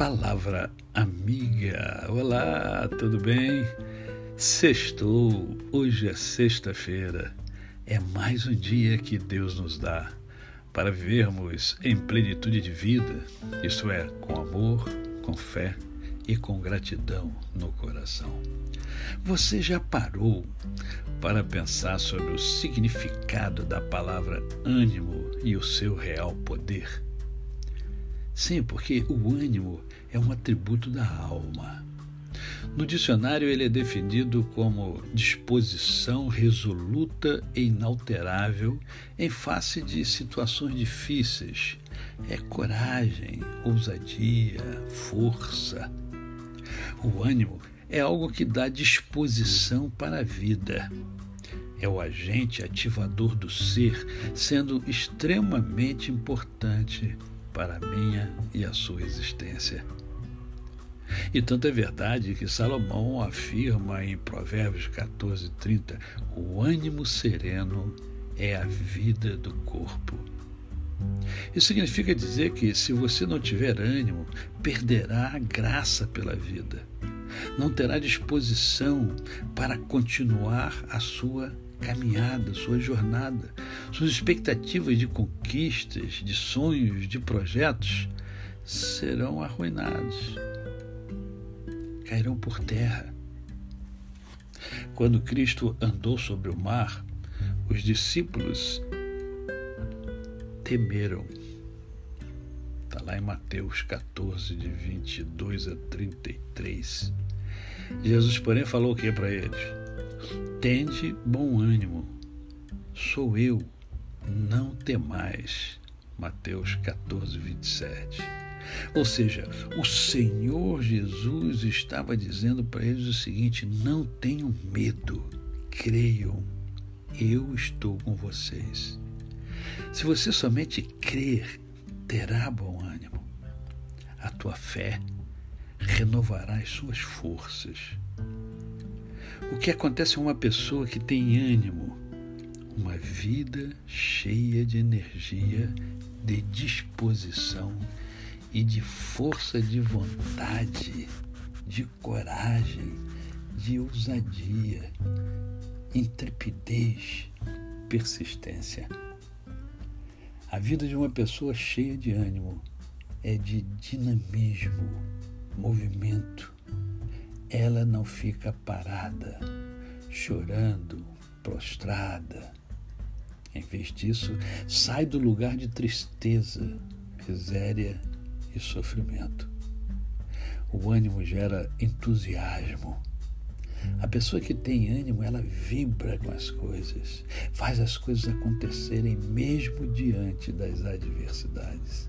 Palavra amiga. Olá, tudo bem? Sextou. Hoje é sexta-feira. É mais um dia que Deus nos dá para vivermos em plenitude de vida, isto é, com amor, com fé e com gratidão no coração. Você já parou para pensar sobre o significado da palavra ânimo e o seu real poder? Sim, porque o ânimo é um atributo da alma. No dicionário, ele é definido como disposição resoluta e inalterável em face de situações difíceis. É coragem, ousadia, força. O ânimo é algo que dá disposição para a vida. É o agente ativador do ser, sendo extremamente importante para a minha e a sua existência. E tanto é verdade que Salomão afirma em Provérbios 14, 30: o ânimo sereno é a vida do corpo. Isso significa dizer que, se você não tiver ânimo, perderá a graça pela vida. Não terá disposição para continuar a sua caminhada, sua jornada. Suas expectativas de conquistas, de sonhos, de projetos serão arruinados, cairão por terra. Quando Cristo andou sobre o mar, os discípulos temeram. Está lá em Mateus 14, de 22 a 33. Jesus, porém, falou o que para eles? Tende bom ânimo, sou eu, não temais. Mateus 14, 27. Ou seja, o Senhor Jesus estava dizendo para eles o seguinte: não tenham medo, creiam, eu estou com vocês. Se você somente crer, terá bom ânimo. A tua fé renovará as suas forças. O que acontece a uma pessoa que tem ânimo? Uma vida cheia de energia, de disposição e de força de vontade, de coragem, de ousadia, intrepidez, persistência. A vida de uma pessoa cheia de ânimo é de dinamismo, movimento. Ela não fica parada, chorando, prostrada. Em vez disso, sai do lugar de tristeza, miséria e sofrimento. O ânimo gera entusiasmo, a pessoa que tem ânimo, ela vibra com as coisas, faz as coisas acontecerem mesmo diante das adversidades.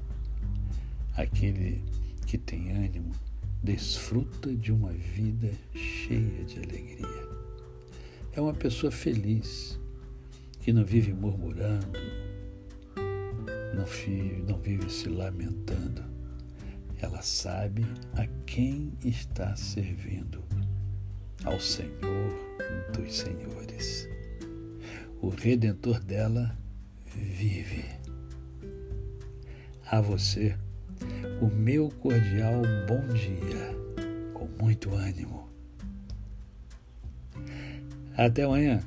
Aquele que tem ânimo desfruta de uma vida cheia de alegria. É uma pessoa feliz, que não vive murmurando, não vive, não vive se lamentando. Ela sabe a quem está servindo ao Senhor dos Senhores. O Redentor dela vive. A você, o meu cordial bom dia, com muito ânimo. Até amanhã.